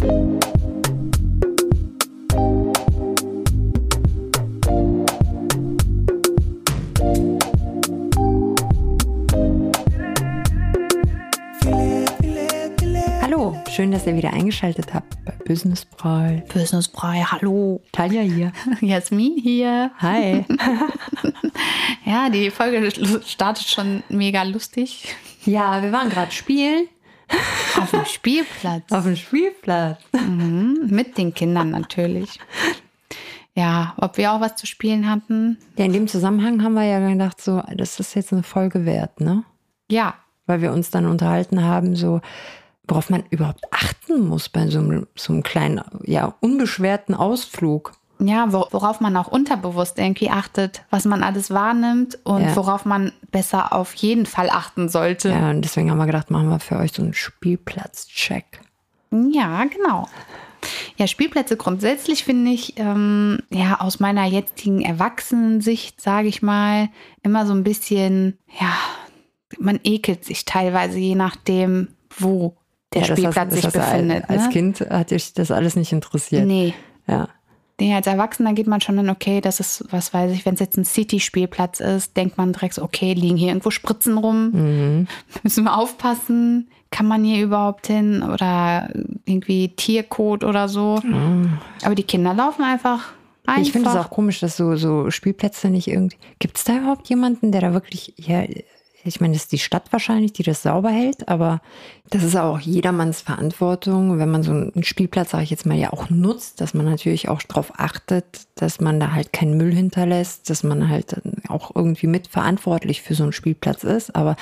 Hallo, schön, dass ihr wieder eingeschaltet habt bei Business Brei. Business Brei, hallo. Talia hier. Jasmin hier. Hi. Ja, die Folge startet schon mega lustig. Ja, wir waren gerade spielen Auf dem Spielplatz. auf dem Spielplatz. Mhm, mit den Kindern natürlich. Ja, ob wir auch was zu spielen hatten? Ja, in dem Zusammenhang haben wir ja gedacht, so, das ist jetzt eine Folge wert, ne? Ja, Weil wir uns dann unterhalten haben, so, worauf man überhaupt achten muss bei so einem, so einem kleinen, ja, unbeschwerten Ausflug. Ja, wo- worauf man auch unterbewusst irgendwie achtet, was man alles wahrnimmt und Ja. worauf man besser auf jeden Fall achten sollte. Ja, und deswegen haben wir gedacht, machen wir für euch so einen Spielplatz-Check. Ja, genau. Ja, Spielplätze grundsätzlich finde ich, ähm, ja, aus meiner jetzigen Erwachsenensicht, sage ich mal, immer so ein bisschen, ja, man ekelt sich teilweise, je nachdem, wo der Ja, das Spielplatz hast- das sich befindet. Als ne? Kind hat dich das alles nicht interessiert. Nee. Ja. Nee, als Erwachsener geht man schon in, okay, das ist, was weiß ich, wenn es jetzt ein City-Spielplatz ist, denkt man direkt so, okay, liegen hier irgendwo Spritzen rum, Mhm. müssen wir aufpassen, kann man hier überhaupt hin oder irgendwie Tiercode oder so. Aber die Kinder laufen einfach einfach. Mhm. Ich finde es auch komisch, dass so, so Spielplätze nicht irgendwie. Gibt es da überhaupt jemanden, der da wirklich, ja, ich meine, das ist die Stadt wahrscheinlich, die das sauber hält, aber das ist auch jedermanns Verantwortung, wenn man so einen Spielplatz, sage ich jetzt mal, ja auch nutzt, dass man natürlich auch darauf achtet, dass man da halt keinen Müll hinterlässt, dass man halt auch irgendwie mitverantwortlich für so einen Spielplatz ist. Aber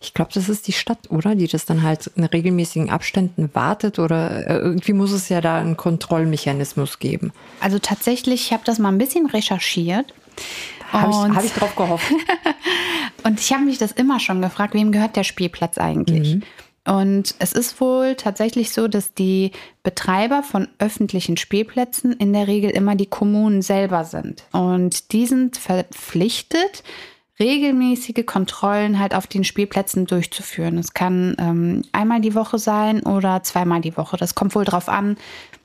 ich glaube, das ist die Stadt, oder? Die das dann halt in regelmäßigen Abständen wartet oder äh, irgendwie muss es ja da einen Kontrollmechanismus geben. Also tatsächlich, ich habe das mal ein bisschen recherchiert. Habe ich, hab ich drauf gehofft. Und ich habe mich das immer schon gefragt, wem gehört der Spielplatz eigentlich? Und es ist wohl tatsächlich so, dass die Betreiber von öffentlichen Spielplätzen in der Regel immer die Kommunen selber sind. Und die sind verpflichtet, regelmäßige Kontrollen halt auf den Spielplätzen durchzuführen. Es kann ähm, einmal die Woche sein oder zweimal die Woche. Das kommt wohl drauf an,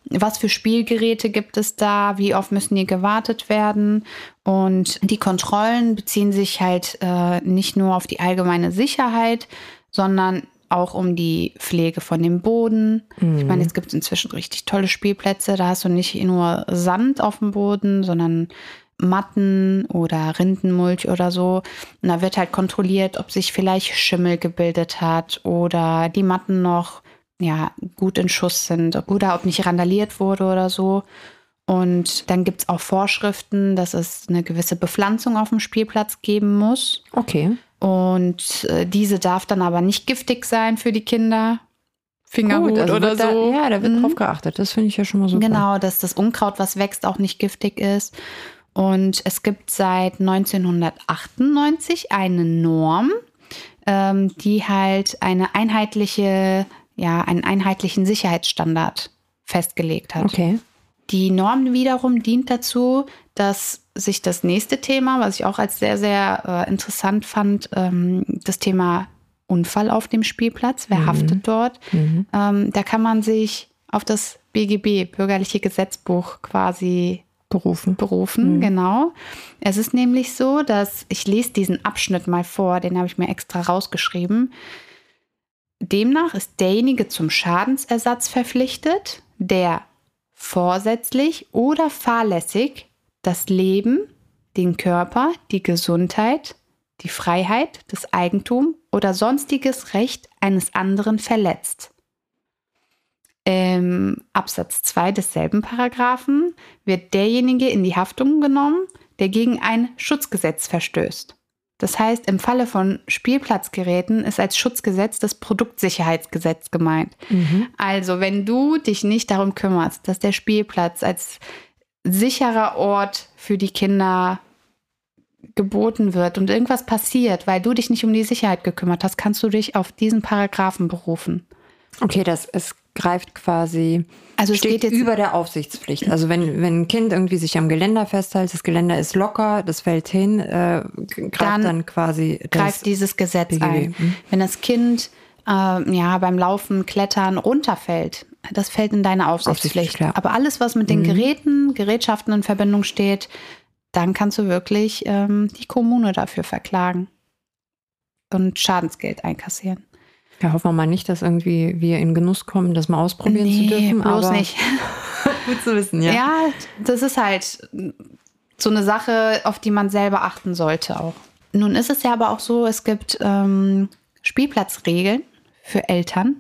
was für Spielgeräte gibt es da, wie oft müssen die gewartet werden. Und die Kontrollen beziehen sich halt äh, nicht nur auf die allgemeine Sicherheit, sondern auch um die Pflege von dem Boden. Ich meine, jetzt gibt es inzwischen richtig tolle Spielplätze. Da hast du nicht nur Sand auf dem Boden, sondern Matten oder Rindenmulch oder so. Und da wird halt kontrolliert, ob sich vielleicht Schimmel gebildet hat oder die Matten noch ja, gut in Schuss sind oder ob nicht randaliert wurde oder so. Und dann gibt es auch Vorschriften, dass es eine gewisse Bepflanzung auf dem Spielplatz geben muss. Okay. Und äh, diese darf dann aber nicht giftig sein für die Kinder. Fingerhut Gut, also oder wird da, so. Ja, da wird Mhm. drauf geachtet. Das finde ich ja schon mal super. Genau, dass das Unkraut, was wächst, auch nicht giftig ist. Und es gibt seit 1998 eine Norm, ähm, die halt eine einheitliche, ja, einen einheitlichen Sicherheitsstandard festgelegt hat. Okay. Die Norm wiederum dient dazu, dass sich das nächste Thema, was ich auch als sehr, sehr äh, interessant fand, ähm, das Thema Unfall auf dem Spielplatz, wer haftet dort, ähm, da kann man sich auf das BGB, Bürgerliche Gesetzbuch, quasi Berufen. berufen, genau. Es ist nämlich so, dass ich lese diesen Abschnitt mal vor, den habe ich mir extra rausgeschrieben. Demnach ist derjenige zum Schadensersatz verpflichtet, der vorsätzlich oder fahrlässig das Leben, den Körper, die Gesundheit, die Freiheit, das Eigentum oder sonstiges Recht eines anderen verletzt. Im Absatz 2 desselben Paragraphen wird derjenige in die Haftung genommen, der gegen ein Schutzgesetz verstößt. Das heißt, im Falle von Spielplatzgeräten ist als Schutzgesetz das Produktsicherheitsgesetz gemeint. Also, wenn du dich nicht darum kümmerst, dass der Spielplatz als sicherer Ort für die Kinder geboten wird und irgendwas passiert, weil du dich nicht um die Sicherheit gekümmert hast, kannst du dich auf diesen Paragraphen berufen. Okay, das es greift quasi Also es steht geht jetzt über der Aufsichtspflicht. Also wenn, wenn ein Kind irgendwie sich am Geländer festhält, das Geländer ist locker, das fällt hin, äh, greift dann, Dann quasi das, greift dieses Gesetz BGB. ein. Mhm. Wenn das Kind äh, ja beim Laufen, Klettern runterfällt, das fällt in deine Aufsichtspflicht. Aufsichtspflicht. Aber alles, was mit den Mhm. Geräten, Gerätschaften in Verbindung steht, dann kannst du wirklich ähm, die Kommune dafür verklagen und Schadensgeld einkassieren. Ja, hoffen wir mal nicht, dass irgendwie wir in Genuss kommen, das mal ausprobieren zu dürfen. bloß aber nicht. Gut zu wissen, ja. Ja, das ist halt so eine Sache, auf die man selber achten sollte auch. Nun ist es ja aber auch so, es gibt ähm, Spielplatzregeln für Eltern.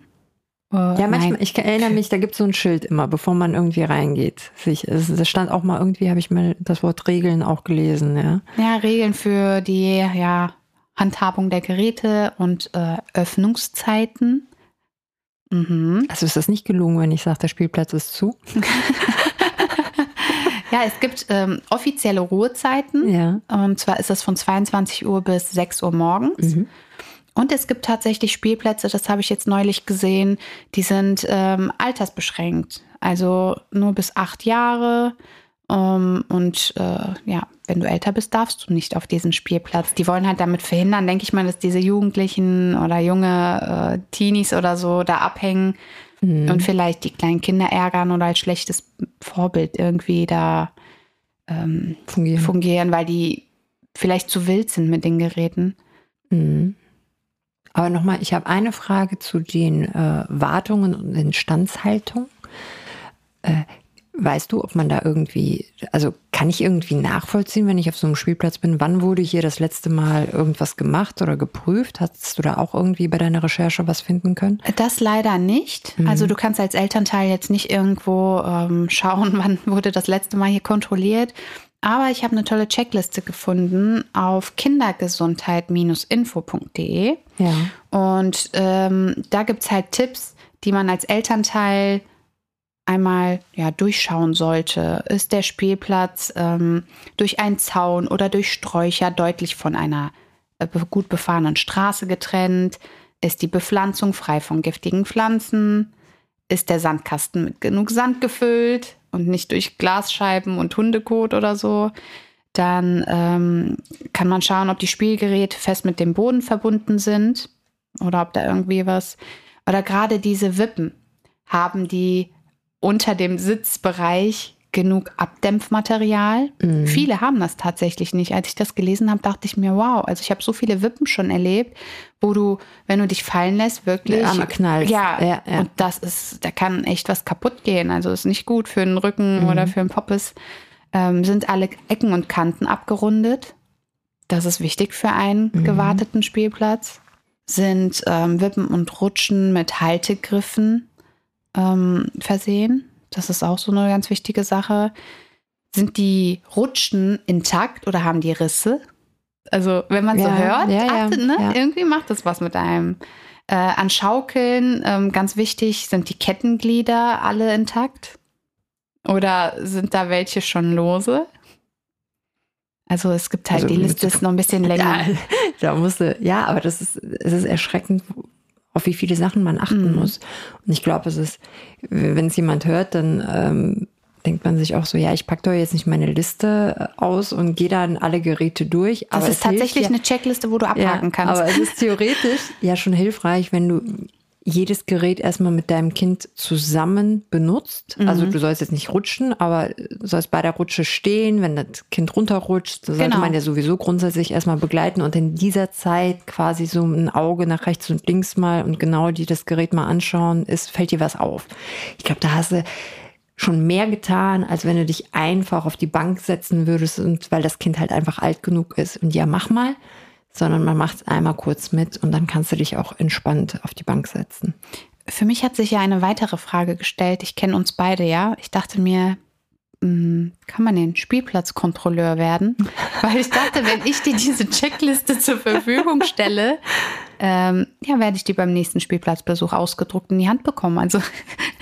Äh, Ja, manchmal, nein, ich erinnere mich, da gibt es so ein Schild immer, bevor man irgendwie reingeht. Sich, das stand auch mal irgendwie, habe ich mal das Wort Regeln auch gelesen, ja. Ja, Regeln für die ja, Handhabung der Geräte und äh, Öffnungszeiten. Mhm. Also ist das nicht gelungen, wenn ich sage, der Spielplatz ist zu? Ja, es gibt ähm, offizielle Ruhezeiten. Ja. Und zwar ist das von 22 Uhr bis 6 Uhr morgens. Mhm. Und es gibt tatsächlich Spielplätze, das habe ich jetzt neulich gesehen, die sind ähm, altersbeschränkt. Also nur bis acht Jahre. Ähm, und äh, ja, wenn du älter bist, darfst du nicht auf diesen Spielplatz. Die wollen halt damit verhindern, denke ich mal, dass diese Jugendlichen oder junge äh, Teenies oder so da abhängen Mhm. und vielleicht die kleinen Kinder ärgern oder als schlechtes Vorbild irgendwie da ähm, Fungieren. fungieren, weil die vielleicht zu wild sind mit den Geräten. Mhm. Aber nochmal, ich habe eine Frage zu den äh, Wartungen und Instandhaltung. Weißt du, ob man da irgendwie, also kann ich irgendwie nachvollziehen, wenn ich auf so einem Spielplatz bin, wann wurde hier das letzte Mal irgendwas gemacht oder geprüft? Hast du da auch irgendwie bei deiner Recherche was finden können? Das leider nicht. Also du kannst als Elternteil jetzt nicht irgendwo ähm, schauen, wann wurde das letzte Mal hier kontrolliert. Aber ich habe eine tolle Checkliste gefunden auf kindergesundheit-info.de. Ja. Und ähm, da gibt es halt Tipps, die man als Elternteil einmal ja, durchschauen sollte. Ist der Spielplatz ähm, durch einen Zaun oder durch Sträucher deutlich von einer äh, gut befahrenen Straße getrennt? Ist die Bepflanzung frei von giftigen Pflanzen? Ist der Sandkasten mit genug Sand gefüllt und nicht durch Glasscheiben und Hundekot oder so? Dann ähm, kann man schauen, ob die Spielgeräte fest mit dem Boden verbunden sind oder ob da irgendwie was. Oder gerade diese Wippen, haben die unter dem Sitzbereich genug Abdämpfmaterial? Mhm. Viele haben das tatsächlich nicht. Als ich das gelesen habe, dachte ich mir, wow, also ich habe so viele Wippen schon erlebt, wo du, wenn du dich fallen lässt, wirklich. Arme knallt. Ja, Ja, ja. und das ist, da kann echt was kaputt gehen. Also ist nicht gut für den Rücken Mhm. oder für den Poppes. Ähm, sind alle Ecken und Kanten abgerundet. Das ist wichtig für einen Mhm. gewarteten Spielplatz. Sind ähm, Wippen und Rutschen mit Haltegriffen ähm, versehen. Das ist auch so eine ganz wichtige Sache. Sind die Rutschen intakt oder haben die Risse? Also, wenn man so Ja, hört, ja, ja, achtet, ne? irgendwie macht das was mit einem. Äh, an Schaukeln, ähm, ganz wichtig, sind die Kettenglieder alle intakt? Oder sind da welche schon lose? Also es gibt halt, Also die Liste so- ist noch ein bisschen länger. Ja, da musste, ja, aber das ist, es ist erschreckend, auf wie viele Sachen man achten Mhm. muss. Und ich glaube, es ist, wenn es jemand hört, dann ähm, denkt man sich auch so, ja, ich packe doch jetzt nicht meine Liste aus und gehe dann alle Geräte durch. Das aber ist tatsächlich ja, eine Checkliste, wo du abhaken ja, kannst. Aber es ist theoretisch ja schon hilfreich, wenn du jedes Gerät erstmal mit deinem Kind zusammen benutzt. Also Mhm. du sollst jetzt nicht rutschen, aber sollst bei der Rutsche stehen, wenn das Kind runterrutscht, dann sollte Genau. man ja sowieso grundsätzlich erstmal begleiten und in dieser Zeit quasi so ein Auge nach rechts und links mal und genau die das Gerät mal anschauen, ist, fällt dir was auf. Ich glaube, da hast du schon mehr getan, als wenn du dich einfach auf die Bank setzen würdest und weil das Kind halt einfach alt genug ist und ja, mach mal, sondern man macht es einmal kurz mit und dann kannst du dich auch entspannt auf die Bank setzen. Für mich hat sich ja eine weitere Frage gestellt. Ich kenne uns beide, ja. Ich dachte mir, mh, kann man den Spielplatzkontrolleur werden? Weil ich dachte, wenn ich dir diese Checkliste zur Verfügung stelle, ähm, ja, werde ich die beim nächsten Spielplatzbesuch ausgedruckt in die Hand bekommen. Also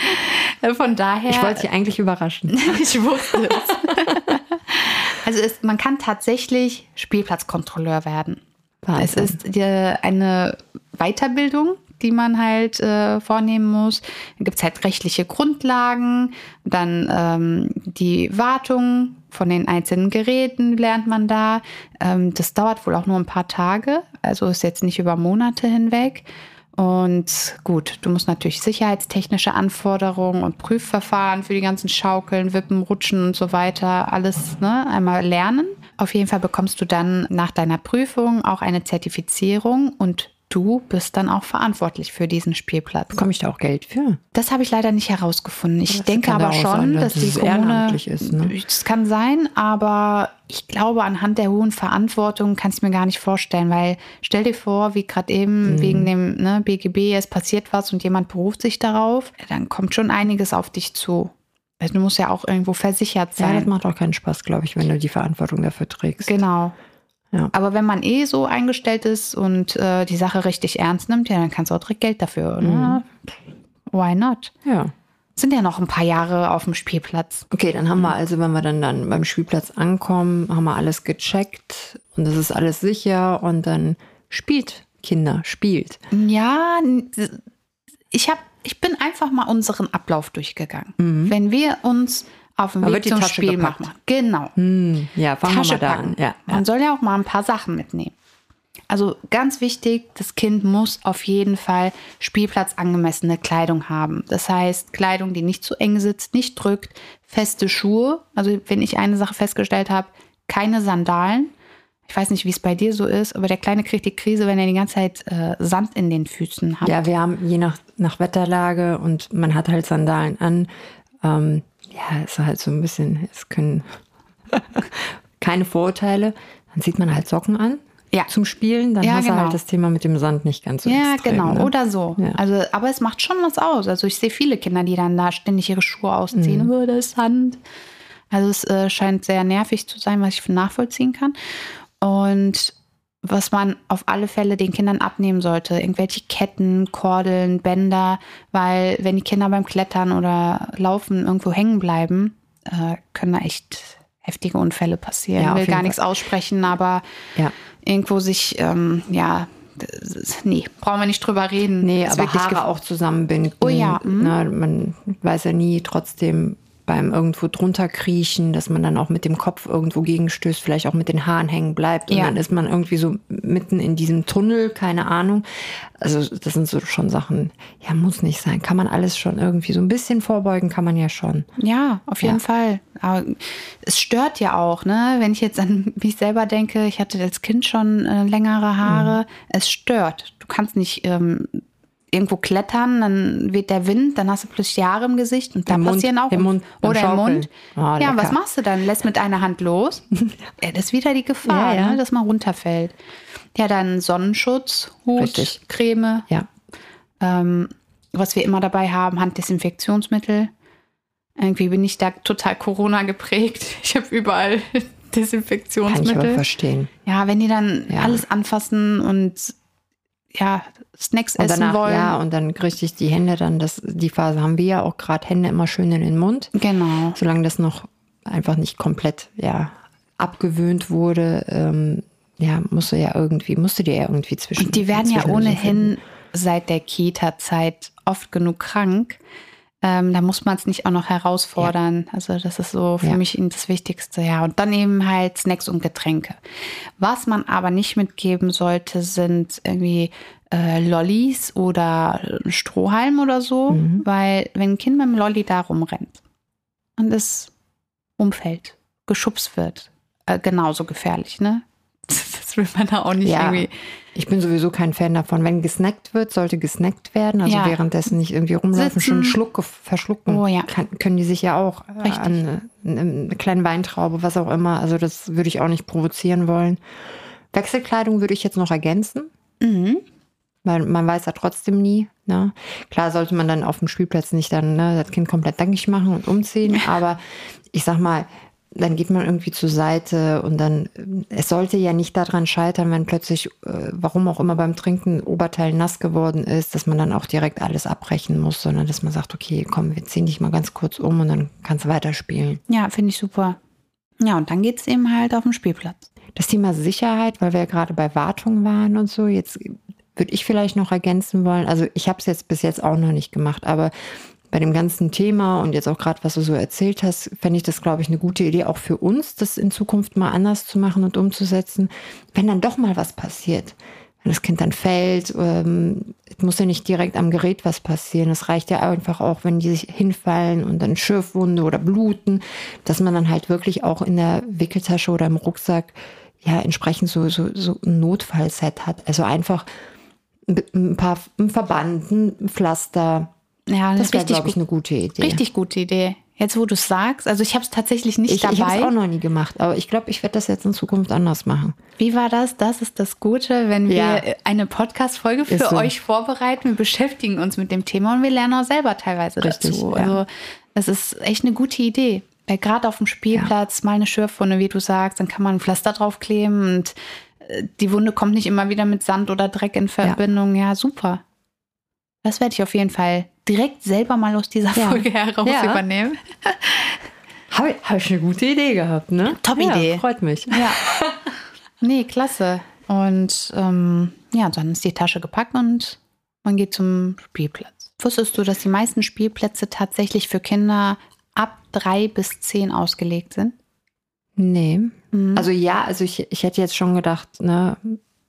von daher. Ich wollte dich eigentlich überraschen. ich wusste es. Also es, man kann tatsächlich Spielplatzkontrolleur werden. Es Wahnsinn. ist die, eine Weiterbildung, die man halt äh, vornehmen muss. Dann gibt es halt rechtliche Grundlagen, dann ähm, die Wartung von den einzelnen Geräten lernt man da. Ähm, das dauert wohl auch nur ein paar Tage, also ist jetzt nicht über Monate hinweg. Und gut, du musst natürlich sicherheitstechnische Anforderungen und Prüfverfahren für die ganzen Schaukeln, Wippen, Rutschen und so weiter alles ne, einmal lernen. Auf jeden Fall bekommst du dann nach deiner Prüfung auch eine Zertifizierung und du bist dann auch verantwortlich für diesen Spielplatz. Bekomme ich da auch Geld für? Das habe ich leider nicht herausgefunden. Ich das denke aber schon, dass, dass die Kommune, ist. Ne? Das kann sein, aber ich glaube, anhand der hohen Verantwortung kann ich mir gar nicht vorstellen, weil stell dir vor, wie gerade eben mhm. wegen dem ne, BGB, es passiert was und jemand beruft sich darauf, dann kommt schon einiges auf dich zu. Also du musst ja auch irgendwo versichert sein. Ja, das macht auch keinen Spaß, glaube ich, wenn du die Verantwortung dafür trägst. Genau. Ja. Aber wenn man eh so eingestellt ist und äh, die Sache richtig ernst nimmt, ja, dann kannst du auch direkt Geld dafür. Mhm. Why not? Ja. Sind ja noch ein paar Jahre auf dem Spielplatz. Okay, dann haben wir also, wenn wir dann, dann beim Spielplatz ankommen, haben wir alles gecheckt und es ist alles sicher und dann spielt Kinder, spielt. Ja, ich habe ich bin einfach mal unseren Ablauf durchgegangen. Mhm. Wenn wir uns auf dem Weg zum Spiel gepackt. machen. Genau. Hm, ja, fangen Tasche da an. Ja, Man ja. soll ja auch mal ein paar Sachen mitnehmen. Also ganz wichtig, das Kind muss auf jeden Fall spielplatzangemessene Kleidung haben. Das heißt, Kleidung, die nicht zu eng sitzt, nicht drückt, feste Schuhe. Also wenn ich eine Sache festgestellt habe, keine Sandalen. Ich weiß nicht, wie es bei dir so ist, aber der Kleine kriegt die Krise, wenn er die ganze Zeit äh, Sand in den Füßen hat. Ja, wir haben je nach, nach Wetterlage und man hat halt Sandalen an. Ähm, ja, ist halt so ein bisschen, es können keine Vorurteile. Dann sieht man halt Socken an. Ja. Zum Spielen, dann ja, hast genau. du halt das Thema mit dem Sand nicht ganz so Ja, extrem, genau, ne? oder so. Ja. Also, aber es macht schon was aus. Also ich sehe viele Kinder, die dann da ständig ihre Schuhe ausziehen. Mhm. Oh, das ist Sand. Also es äh, scheint sehr nervig zu sein, was ich nachvollziehen kann. Und was man auf alle Fälle den Kindern abnehmen sollte. Irgendwelche Ketten, Kordeln, Bänder, weil wenn die Kinder beim Klettern oder Laufen irgendwo hängen bleiben, äh, können da echt heftige Unfälle passieren. Ja, ich will gar Fall. nichts aussprechen, aber ja. irgendwo sich, ähm, ja, nee, brauchen wir nicht drüber reden. Nee, aber Haare auch zusammenbinden. Oh ja. Mhm. Na, man weiß ja nie trotzdem, beim irgendwo drunter kriechen, dass man dann auch mit dem Kopf irgendwo gegenstößt, vielleicht auch mit den Haaren hängen bleibt. Und ja. dann ist man irgendwie so mitten in diesem Tunnel, keine Ahnung. Also das sind so schon Sachen, ja, muss nicht sein. Kann man alles schon irgendwie so ein bisschen vorbeugen, kann man ja schon. Ja, auf jeden ja. Fall. Aber es stört ja auch, ne? Wenn ich jetzt an mich selber denke, ich hatte als Kind schon äh, längere Haare. Mhm. Es stört. Du kannst nicht ähm, irgendwo klettern, dann weht der Wind, dann hast du plötzlich Haare im Gesicht und da passieren auch im Mund, oder im Mund. Oh, ja, was machst du dann? Lässt mit einer Hand los. ja, das ist wieder die Gefahr, ja. Ne, dass man runterfällt. Ja, dann Sonnenschutz, Hut, Richtig. Creme. Ja. Ähm, was wir immer dabei haben, Handdesinfektionsmittel. Irgendwie bin ich da total Corona geprägt. Ich habe überall Desinfektionsmittel. Kann ich aber verstehen. Ja, wenn die dann ja. alles anfassen und ja, Snacks und essen danach, wollen. Ja, und dann richtig die Hände dann, das, die Phase haben wir ja auch gerade Hände immer schön in den Mund. Genau. Solange das noch einfach nicht komplett, ja, abgewöhnt wurde, ähm, ja, musste ja irgendwie, musste dir ja irgendwie zwischen. Und die werden ja ohnehin seit der Kita-Zeit oft genug krank. Ähm, da muss man es nicht auch noch herausfordern. Ja. Also das ist so für ja. mich das Wichtigste. Ja, und dann eben halt Snacks und Getränke. Was man aber nicht mitgeben sollte, sind irgendwie äh, Lollis oder Strohhalm oder so, mhm. weil wenn ein Kind mit dem Lolli da rumrennt und es umfällt, geschubst wird, äh, genauso gefährlich, ne? Das will man da auch nicht ja. irgendwie. Ich bin sowieso kein Fan davon. Wenn gesnackt wird, sollte gesnackt werden. Also ja. währenddessen nicht irgendwie rumlaufen, Sitzen. schon Schluck verschlucken. Oh, ja. Kann, können die sich ja auch Richtig. an eine, eine kleine Weintraube, was auch immer. Also das würde ich auch nicht provozieren wollen. Wechselkleidung würde ich jetzt noch ergänzen. Mhm. Weil man weiß ja trotzdem nie. Ne? Klar sollte man dann auf dem Spielplatz nicht dann ne, das Kind komplett dankig machen und umziehen. Aber ich sag mal, dann geht man irgendwie zur Seite und dann, es sollte ja nicht daran scheitern, wenn plötzlich, äh, warum auch immer beim Trinken Oberteil nass geworden ist, dass man dann auch direkt alles abbrechen muss, sondern dass man sagt, okay, komm, wir ziehen dich mal ganz kurz um und dann kannst du weiterspielen. Ja, finde ich super. Ja, und dann geht es eben halt auf den Spielplatz. Das Thema Sicherheit, weil wir ja gerade bei Wartung waren und so, jetzt würde ich vielleicht noch ergänzen wollen. Also ich habe es jetzt bis jetzt auch noch nicht gemacht, aber bei dem ganzen Thema und jetzt auch gerade, was du so erzählt hast, fände ich das, glaube ich, eine gute Idee, auch für uns, das in Zukunft mal anders zu machen und umzusetzen, wenn dann doch mal was passiert. wenn das Kind dann fällt, ähm, muss ja nicht direkt am Gerät was passieren. Es reicht ja einfach auch, wenn die sich hinfallen und dann Schürfwunde oder bluten, dass man dann halt wirklich auch in der Wickeltasche oder im Rucksack ja entsprechend so, so, so ein Notfallset hat. Also einfach ein paar ein Verband, ein Pflaster. Ja, das, das wäre, glaube ich, eine gute Idee. Richtig gute Idee. Jetzt, wo du es sagst, also ich habe es tatsächlich nicht ich, dabei. Ich habe es auch noch nie gemacht, aber ich glaube, ich werde das jetzt in Zukunft anders machen. Wie war das? Das ist das Gute, wenn wir ja. eine Podcast-Folge für so. euch vorbereiten. Wir beschäftigen uns mit dem Thema und wir lernen auch selber teilweise Richtig, dazu. Ja. Also es ist echt eine gute Idee. Gerade auf dem Spielplatz ja. mal eine Schürfwunde, wie du sagst, dann kann man ein Pflaster draufkleben und äh, die Wunde kommt nicht immer wieder mit Sand oder Dreck in Verbindung. Ja, super. Das werde ich auf jeden Fall direkt selber mal aus dieser Folge ja. heraus ja. übernehmen. Habe hab ich eine gute Idee gehabt, ne? Top Idee. Ja, freut mich. Ja. Nee, klasse. Und ähm, ja, dann ist die Tasche gepackt und man geht zum Spielplatz. Wusstest du, dass die meisten Spielplätze tatsächlich für Kinder ab drei bis zehn ausgelegt sind? Nee. Mhm. Also ja, also ich, ich hätte jetzt schon gedacht, ne,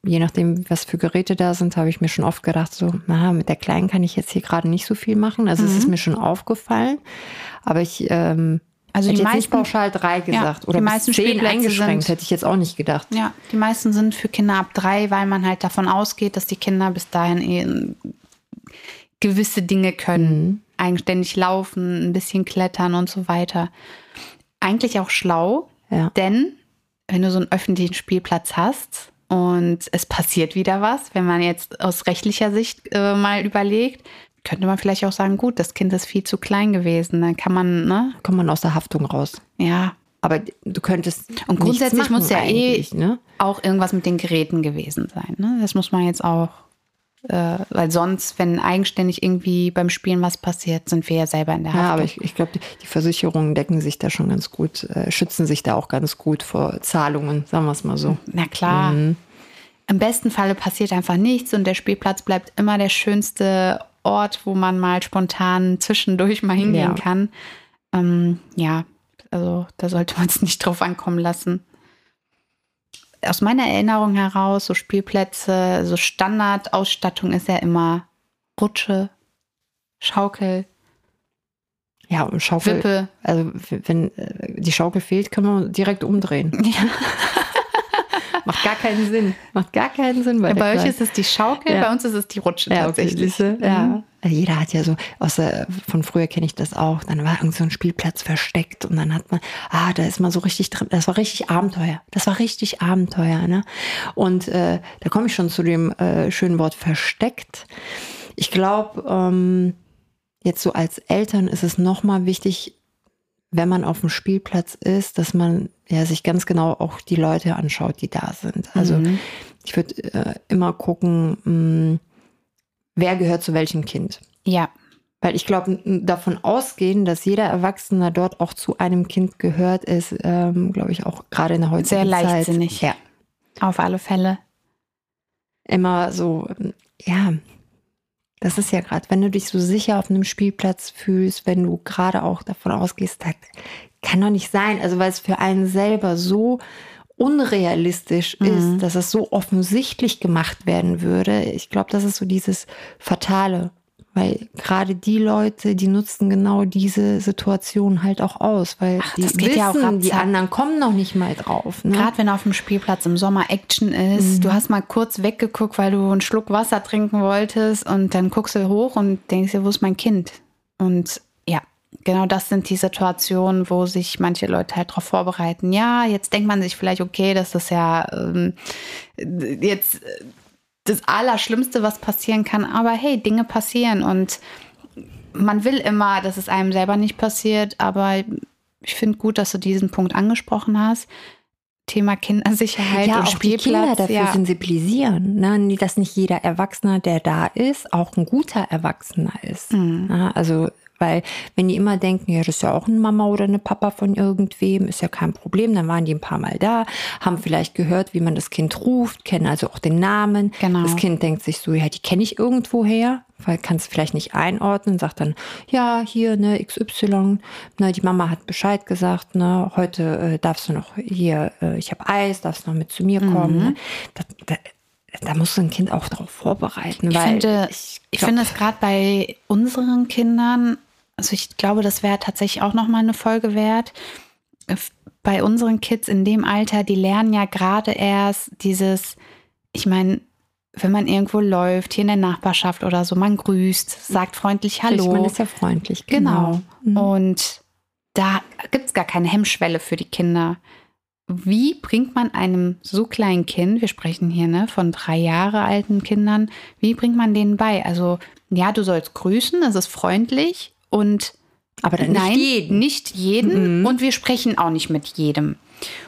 je nachdem, was für Geräte da sind, habe ich mir schon oft gedacht, so, na, mit der Kleinen kann ich jetzt hier gerade nicht so viel machen. Also mhm. es ist mhm. mir schon aufgefallen. Aber ich ähm, also hätte die meisten, nicht pauschal drei gesagt ja, oder die meisten zehn eingeschränkt, sind, hätte ich jetzt auch nicht gedacht. Ja, die meisten sind für Kinder ab drei, weil man halt davon ausgeht, dass die Kinder bis dahin eh gewisse Dinge können. Mhm. Eigenständig laufen, ein bisschen klettern und so weiter. Eigentlich auch schlau, ja. denn wenn du so einen öffentlichen Spielplatz hast, und es passiert wieder was, wenn man jetzt aus rechtlicher Sicht äh, mal überlegt, könnte man vielleicht auch sagen, gut, das Kind ist viel zu klein gewesen, dann kann man, ne? Kommt man aus der Haftung raus. Ja. Aber du könntest. Und grundsätzlich muss ja eh ne? auch irgendwas mit den Geräten gewesen sein. Ne? Das muss man jetzt auch äh, weil sonst, wenn eigenständig irgendwie beim Spielen was passiert, sind wir ja selber in der Haftung. Ja, aber ich, ich glaube, die, die, Versicherungen decken sich da schon ganz gut, äh, schützen sich da auch ganz gut vor Zahlungen, sagen wir es mal so. Na klar. Mhm. Im besten Falle passiert einfach nichts und der Spielplatz bleibt immer der schönste Ort, wo man mal spontan zwischendurch mal hingehen ja. kann. Ähm, ja, also da sollte man es nicht drauf ankommen lassen aus meiner Erinnerung heraus, so Spielplätze, so Standardausstattung ist ja immer Rutsche, Schaukel. Ja, und Schaukel. Wippe. Also wenn äh, die Schaukel fehlt, kann man direkt umdrehen. Ja. Macht gar keinen Sinn. Macht gar keinen Sinn. Bei, ja, bei euch ist es die Schaukel, ja. bei uns ist es die Rutsche ja, tatsächlich. Okay, ja. Mhm. Also jeder hat ja so, außer von früher kenne ich das auch, dann war irgend so ein Spielplatz versteckt und dann hat man, ah, da ist man so richtig drin, das war richtig Abenteuer. Das war richtig Abenteuer, ne? Und äh, da komme ich schon zu dem äh, schönen Wort versteckt. Ich glaube, ähm, jetzt so als Eltern ist es nochmal wichtig, wenn man auf dem Spielplatz ist, dass man ja sich ganz genau auch die Leute anschaut, die da sind. Also mhm. ich würde äh, immer gucken, mh, mm, wer gehört zu welchem Kind. Ja. Weil ich glaube, davon ausgehen, dass jeder Erwachsene dort auch zu einem Kind gehört, ist, ähm, glaube ich, auch gerade in der heutigen Zeit. Sehr leichtsinnig. Ja. Auf alle Fälle. Immer so, ja, das ist ja gerade, wenn du dich so sicher auf einem Spielplatz fühlst, wenn du gerade auch davon ausgehst, das kann doch nicht sein. Also weil es für einen selber so unrealistisch mhm. ist, dass es so offensichtlich gemacht werden würde. Ich glaube, das ist so dieses Fatale. Weil gerade die Leute, die nutzen genau diese Situation halt auch aus, weil Ach, die wissen, ja auch die anderen kommen noch nicht mal drauf. Ne? Gerade wenn auf dem Spielplatz im Sommer Action ist, mhm. du hast mal kurz weggeguckt, weil du einen Schluck Wasser trinken wolltest und dann guckst du hoch und denkst dir, wo ist mein Kind? Und ja, genau das sind die Situationen, wo sich manche Leute halt darauf vorbereiten. Ja, jetzt denkt man sich vielleicht, okay, das ist ja ähm, jetzt das Allerschlimmste, was passieren kann. Aber hey, Dinge passieren und man will immer, dass es einem selber nicht passiert. Aber ich finde gut, dass du diesen Punkt angesprochen hast. Thema Kindersicherheit ja, und auch Spielplatz. Die Kinder dafür ja. sensibilisieren, ne? dass nicht jeder Erwachsene, der da ist, auch ein guter Erwachsener ist. Mhm. Also weil wenn die immer denken, ja, das ist ja auch eine Mama oder eine Papa von irgendwem, ist ja kein Problem, dann waren die ein paar Mal da, haben vielleicht gehört, wie man das Kind ruft, kennen also auch den Namen. Genau. Das Kind denkt sich so, ja, die kenne ich irgendwoher, weil kann es vielleicht nicht einordnen, sagt dann, ja, hier, ne, XY, ne, die Mama hat Bescheid gesagt, ne, heute äh, darfst du noch hier, äh, ich habe Eis, darfst noch mit zu mir kommen. Mhm. Ne? Das, das, da muss ein Kind auch darauf vorbereiten. Ich weil finde, ich, ich finde es gerade bei unseren Kindern, also ich glaube, das wäre tatsächlich auch nochmal eine Folge wert. Bei unseren Kids in dem Alter, die lernen ja gerade erst dieses, ich meine, wenn man irgendwo läuft, hier in der Nachbarschaft oder so, man grüßt, sagt freundlich Hallo. Man ist ja freundlich, genau. genau. Mhm. Und da gibt es gar keine Hemmschwelle für die Kinder. Wie bringt man einem so kleinen Kind, wir sprechen hier ne, von drei Jahre alten Kindern, wie bringt man denen bei? Also, ja, du sollst grüßen, das ist freundlich und aber dann nein, nicht jeden. Nicht jeden mhm. und wir sprechen auch nicht mit jedem.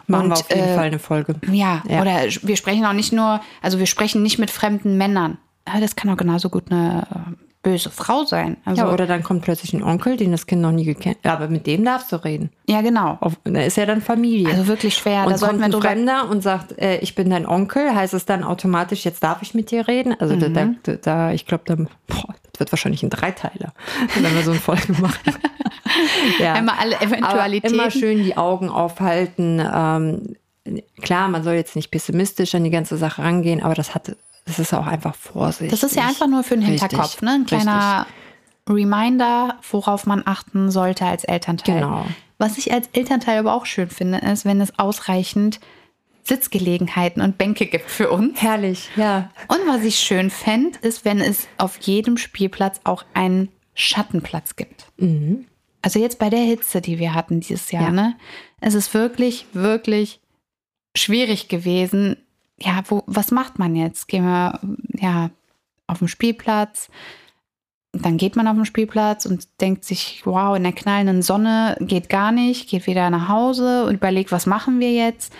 Machen und, wir auf jeden äh, Fall eine Folge. Ja, ja, oder wir sprechen auch nicht nur, also wir sprechen nicht mit fremden Männern. Das kann auch genauso gut eine äh, böse Frau sein. Also, ja, oder dann kommt plötzlich ein Onkel, den das Kind noch nie gekannt hat. Aber mit dem darfst du reden. Ja, genau. Auf, da ist ja dann Familie. Also wirklich schwer. Und da kommt ein Fremder und sagt, äh, ich bin dein Onkel, heißt es dann automatisch, jetzt darf ich mit dir reden? Also mhm. da, da, da, ich glaube, das wird wahrscheinlich ein Dreiteiler, wenn wir so eine Folge machen. ja. Einmal alle Eventualitäten. Aber immer schön die Augen aufhalten. Ähm, klar, man soll jetzt nicht pessimistisch an die ganze Sache rangehen, aber das hat das ist auch einfach Vorsicht. Das ist ja einfach nur für den Hinterkopf, ne? Ein kleiner Richtig. Reminder, worauf man achten sollte als Elternteil. Genau. Was ich als Elternteil aber auch schön finde, ist, wenn es ausreichend Sitzgelegenheiten und Bänke gibt für uns. Herrlich, ja. Und was ich schön fände, ist, wenn es auf jedem Spielplatz auch einen Schattenplatz gibt. Mhm. Also jetzt bei der Hitze, die wir hatten dieses Jahr, ja. ne? Es ist wirklich, wirklich schwierig gewesen, ja, wo, was macht man jetzt? Gehen wir ja auf den Spielplatz. Dann geht man auf den Spielplatz und denkt sich, wow, in der knallenden Sonne geht gar nicht, geht wieder nach Hause und überlegt, was machen wir jetzt?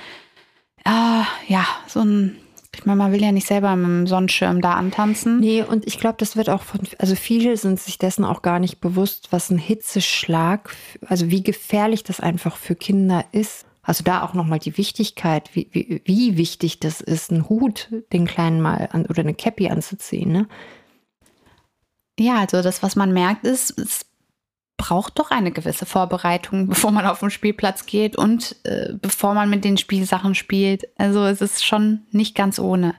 Ah, ja, so ein, ich meine, man will ja nicht selber mit dem Sonnenschirm da antanzen. Nee, und ich glaube, das wird auch von, also viele sind sich dessen auch gar nicht bewusst, was ein Hitzeschlag, also wie gefährlich das einfach für Kinder ist. Also da auch nochmal die Wichtigkeit, wie, wie, wie wichtig das ist, einen Hut den Kleinen mal an, oder eine Cappy anzuziehen. Ne? Ja, also das, was man merkt, ist, es braucht doch eine gewisse Vorbereitung, bevor man auf den Spielplatz geht und äh, bevor man mit den Spielsachen spielt. Also es ist schon nicht ganz ohne.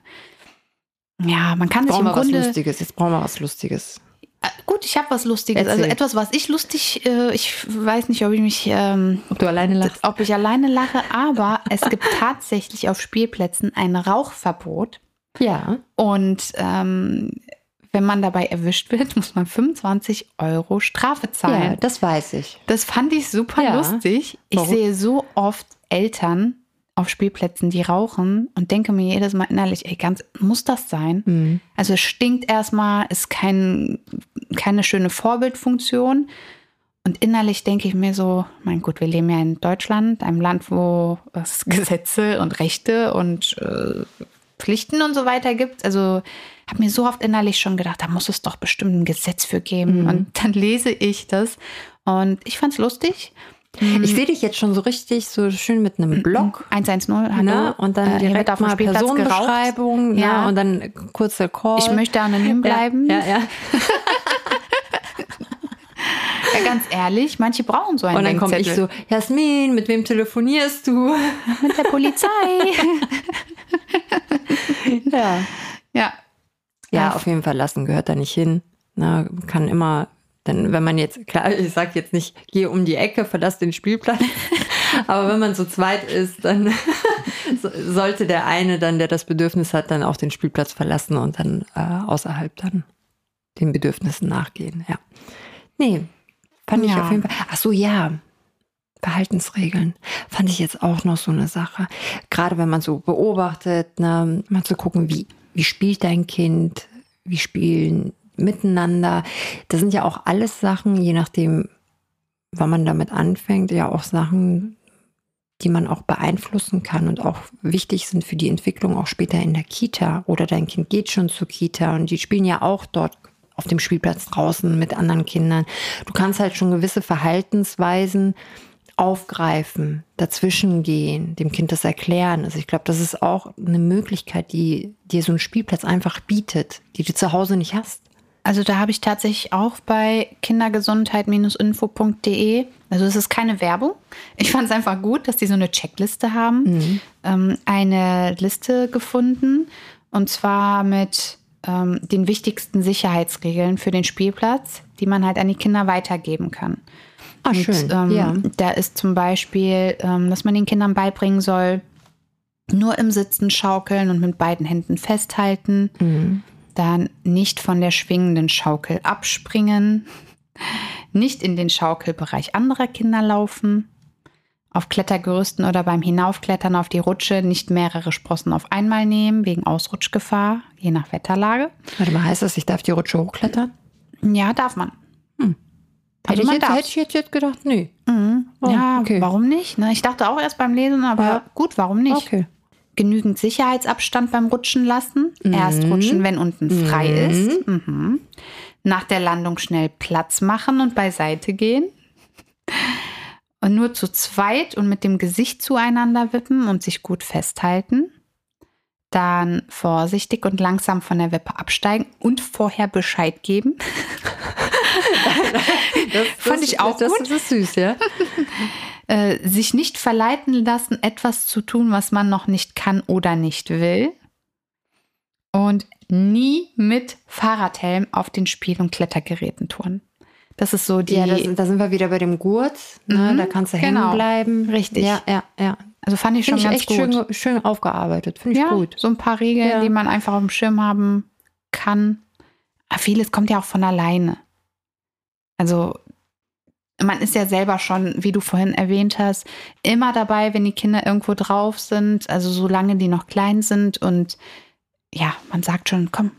Ja, man kann Jetzt sich im Grunde... was Lustiges. Jetzt brauchen wir was Lustiges. Äh, gut, ich habe was Lustiges. Also Erzähl. Also etwas, was ich lustig, äh, ich weiß nicht, ob ich mich, ähm, ob du alleine lachst, ob ich alleine lache, aber es gibt tatsächlich auf Spielplätzen ein Rauchverbot. Ja. Und ähm, wenn man dabei erwischt wird, muss man 25 Euro Strafe zahlen. Ja, das weiß ich. Das fand ich super ja. lustig. Ich Warum? sehe so oft Eltern, auf Spielplätzen, die rauchen und denke mir jedes Mal innerlich, ey, ganz, muss das sein? Mhm. Also es stinkt erstmal, ist kein, keine schöne Vorbildfunktion. Und innerlich denke ich mir so, mein Gott, wir leben ja in Deutschland, einem Land, wo es Gesetze und Rechte und äh, Pflichten und so weiter gibt. Also habe mir so oft innerlich schon gedacht, da muss es doch bestimmt ein Gesetz für geben. Mhm. Und dann lese ich das und ich fand es lustig. Mhm. Ich sehe dich jetzt schon so richtig so schön mit einem Blog. 110, hallo. Ne? Und dann äh, direkt auf mal Personenbeschreibung. Ne? Ja. Und dann kurzer Call. Ich möchte anonym bleiben. Ja, ja. ja. ja ganz ehrlich, manche brauchen so einen Und dann komme ich so, Jasmin, mit wem telefonierst du? Mit der Polizei. ja. Ja. Ja, auf jeden Fall lassen gehört da nicht hin. Na, kann immer denn wenn man jetzt, klar, ich sage jetzt nicht, geh um die Ecke, verlass den Spielplatz, aber wenn man so zweit ist, dann sollte der eine dann, der das Bedürfnis hat, dann auch den Spielplatz verlassen und dann äh, außerhalb dann den Bedürfnissen nachgehen. Ja. Nee, fand ja. ich auf jeden Fall. Ach so, ja. Verhaltensregeln fand ich jetzt auch noch so eine Sache. Gerade wenn man so beobachtet, ne, mal zu gucken, wie, wie spielt dein Kind, wie spielen miteinander. Das sind ja auch alles Sachen, je nachdem, wann man damit anfängt, ja auch Sachen, die man auch beeinflussen kann und auch wichtig sind für die Entwicklung auch später in der Kita. Oder dein Kind geht schon zur Kita und die spielen ja auch dort auf dem Spielplatz draußen mit anderen Kindern. Du kannst halt schon gewisse Verhaltensweisen aufgreifen, dazwischen gehen, dem Kind das erklären. Also ich glaube, das ist auch eine Möglichkeit, die dir so ein Spielplatz einfach bietet, die du zu Hause nicht hast. Also da habe ich tatsächlich auch bei kindergesundheit-info.de, also es ist keine Werbung. Ich fand es einfach gut, dass die so eine Checkliste haben, mhm. ähm, eine Liste gefunden, Und zwar mit ähm, den wichtigsten Sicherheitsregeln für den Spielplatz, die man halt an die Kinder weitergeben kann. Ah, schön. ähm, ja. Da ist zum Beispiel, ähm, dass man den Kindern beibringen soll, nur im Sitzen schaukeln und mit beiden Händen festhalten. Mhm. Dann nicht von der schwingenden Schaukel abspringen. Nicht in den Schaukelbereich anderer Kinder laufen. Auf Klettergerüsten oder beim Hinaufklettern auf die Rutsche nicht mehrere Sprossen auf einmal nehmen, wegen Ausrutschgefahr, je nach Wetterlage. Warte mal, heißt das, ich darf die Rutsche hochklettern? Ja, darf man. Hätte, Also ich man jetzt, hätte ich jetzt, jetzt gedacht, nee. Mhm. Oh, ja, okay. warum nicht? Ne? Ich dachte auch erst beim Lesen, aber Ja. gut, warum nicht? Okay. Genügend Sicherheitsabstand beim Rutschen lassen. Erst rutschen, wenn unten frei ist. Mhm. Nach der Landung schnell Platz machen und beiseite gehen. Und nur zu zweit und mit dem Gesicht zueinander wippen und sich gut festhalten. Dann vorsichtig und langsam von der Wippe absteigen und vorher Bescheid geben. Das, Fand ich auch das, gut. Das ist süß, ja. Äh, sich nicht verleiten lassen, etwas zu tun, was man noch nicht kann oder nicht will. Und nie mit Fahrradhelm auf den Spiel- und Klettergeräten touren. Das ist so die. Ja, das, da sind wir wieder bei dem Gurt. Ne? Mhm, da kannst du genau. hängen bleiben. Richtig. Ja, ja, ja. also fand ich schon ich ganz echt gut. schön, schön aufgearbeitet. Finde ich ja, gut. so ein paar Regeln, Ja. die man einfach auf dem Schirm haben kann. Aber vieles kommt ja auch von alleine. Also man ist ja selber schon, wie du vorhin erwähnt hast, immer dabei, wenn die Kinder irgendwo drauf sind, also solange die noch klein sind und ja, man sagt schon, komm,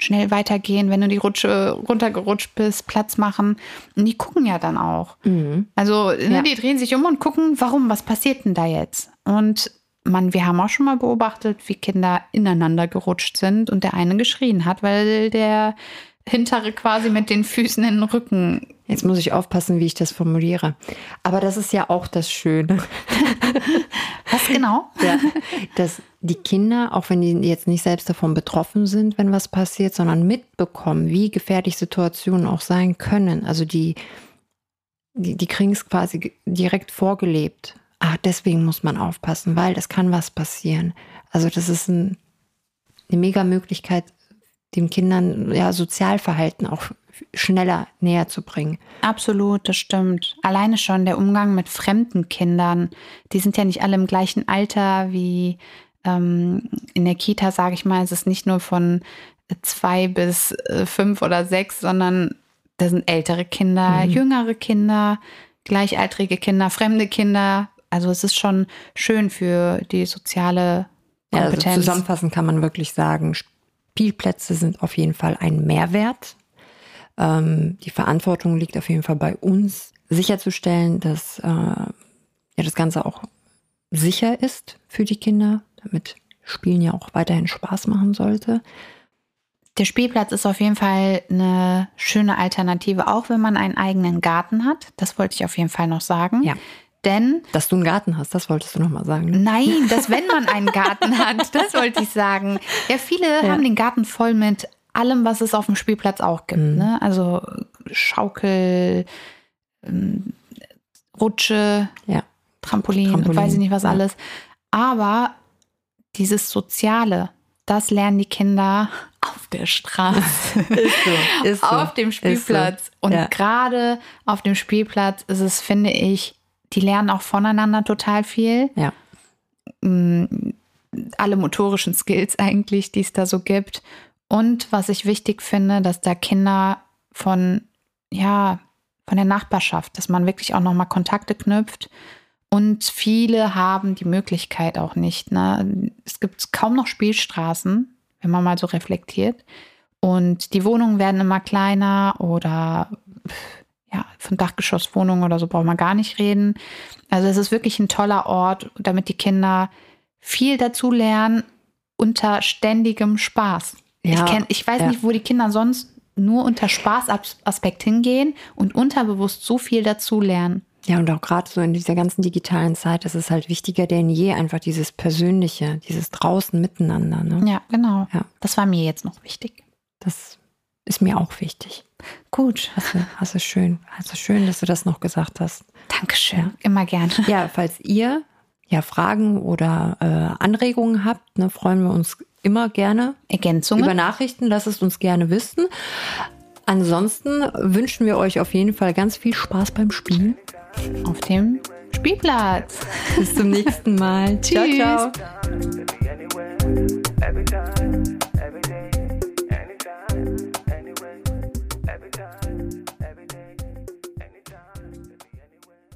schnell weitergehen, wenn du die Rutsche runtergerutscht bist, Platz machen. Und die gucken ja dann auch. Mhm. Also ne, Ja. die drehen sich um und gucken, warum, was passiert denn da jetzt? Und man, wir haben auch schon mal beobachtet, wie Kinder ineinander gerutscht sind und der eine geschrien hat, weil der hintere quasi mit den Füßen in den Rücken. Jetzt muss ich aufpassen, wie ich das formuliere. Aber das ist ja auch das Schöne. Was genau? Ja, dass die Kinder, auch wenn die jetzt nicht selbst davon betroffen sind, wenn was passiert, sondern mitbekommen, wie gefährlich Situationen auch sein können. Also die, die, die kriegen es quasi direkt vorgelebt. Ah, deswegen muss man aufpassen, weil es kann was passieren. Also das ist ein, eine mega Möglichkeit, den Kindern ja Sozialverhalten auch schneller näher zu bringen. Absolut, das stimmt. Alleine schon der Umgang mit fremden Kindern. Die sind ja nicht alle im gleichen Alter wie ähm, in der Kita, sage ich mal. Es ist nicht nur von zwei bis äh, fünf oder sechs, sondern da sind ältere Kinder, jüngere Kinder, gleichaltrige Kinder, fremde Kinder. Also es ist schon schön für die soziale Ja, also Kompetenz. zusammenfassend kann man wirklich sagen, Spielplätze sind auf jeden Fall ein Mehrwert. Ähm, die Verantwortung liegt auf jeden Fall bei uns, sicherzustellen, dass äh, ja, das Ganze auch sicher ist für die Kinder, damit Spielen ja auch weiterhin Spaß machen sollte. Der Spielplatz ist auf jeden Fall eine schöne Alternative, auch wenn man einen eigenen Garten hat. Das wollte ich auf jeden Fall noch sagen. Ja. Denn Dass du einen Garten hast, das wolltest du nochmal sagen. Ne? nein, dass wenn man einen Garten hat, das wollte ich sagen. Ja, viele haben den Garten voll mit allem, was es auf dem Spielplatz auch gibt. Mhm. Ne? Also Schaukel, ähm, Rutsche, Ja. Trampolin, und Trampolin, weiß ich nicht was ja. alles. Aber dieses Soziale, das lernen die Kinder auf der Straße. Ist so. Ist so. auf dem Spielplatz. Und Ja. gerade auf dem Spielplatz ist es, finde ich, die lernen auch voneinander total viel. Ja. Mm, Alle motorischen Skills eigentlich, die es da so gibt. Und was ich wichtig finde, dass da Kinder von, ja, von der Nachbarschaft, dass man wirklich auch nochmal Kontakte knüpft. Und viele haben die Möglichkeit auch nicht. Ne? Es gibt kaum noch Spielstraßen, wenn man mal so reflektiert. Und die Wohnungen werden immer kleiner oder ja, von Dachgeschosswohnungen oder so braucht man gar nicht reden. Also es ist wirklich ein toller Ort, damit die Kinder viel dazu lernen unter ständigem Spaß. Ja, ich, kenn, ich weiß ja. nicht, wo die Kinder sonst nur unter Spaßaspekt hingehen und unterbewusst so viel dazu lernen. Ja, und auch gerade so in dieser ganzen digitalen Zeit ist es halt wichtiger denn je, einfach dieses Persönliche, dieses draußen miteinander. Ne? Ja, genau. Ja. Das war mir jetzt noch wichtig. Das ist mir auch wichtig. Gut. Hast du, hast du schön, hast du schön, dass du das noch gesagt hast. Dankeschön. Immer gerne. Ja, falls ihr ja Fragen oder äh, Anregungen habt, ne, freuen wir uns immer gerne Ergänzungen. über Nachrichten. Lasst es uns gerne wissen. Ansonsten wünschen wir euch auf jeden Fall ganz viel Spaß beim Spielen. Auf dem Spielplatz. Bis zum nächsten Mal. ciao, Tschüss. ciao.